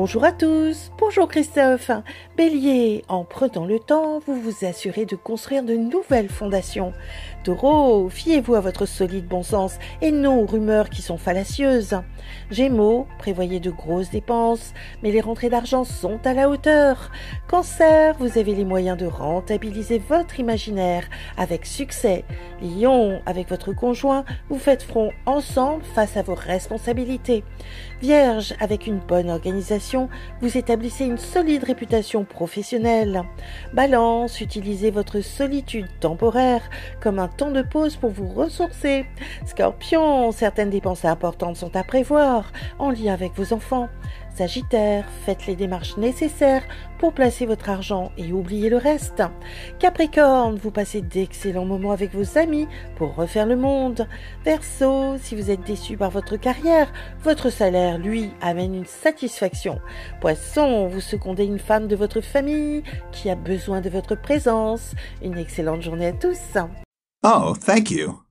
Bonjour à tous, bonjour Christophe. Bélier, en prenant le temps, vous vous assurez de construire de nouvelles fondations. Taureau, fiez-vous à votre solide bon sens et non aux rumeurs qui sont fallacieuses. Gémeaux, prévoyez de grosses dépenses, mais les rentrées d'argent sont à la hauteur. Cancer, vous avez les moyens de rentabiliser votre imaginaire avec succès. Lion, avec votre conjoint, vous faites front ensemble face à vos responsabilités. Vierge, avec une bonne organisation, vous établissez une solide réputation professionnelle. Balance, utilisez votre solitude temporaire comme un temps de pause pour vous ressourcer. Scorpion, certaines dépenses importantes sont à prévoir en lien avec vos enfants. Sagittaire, faites les démarches nécessaires pour placer votre argent et oubliez le reste. Capricorne, vous passez d'excellents moments avec vos amis pour refaire le monde. Verseau, si vous êtes déçu par votre carrière, votre salaire, lui, amène une satisfaction. Poisson, vous secondez une femme de votre famille qui a besoin de votre présence. Une excellente journée à tous. Oh, thank you.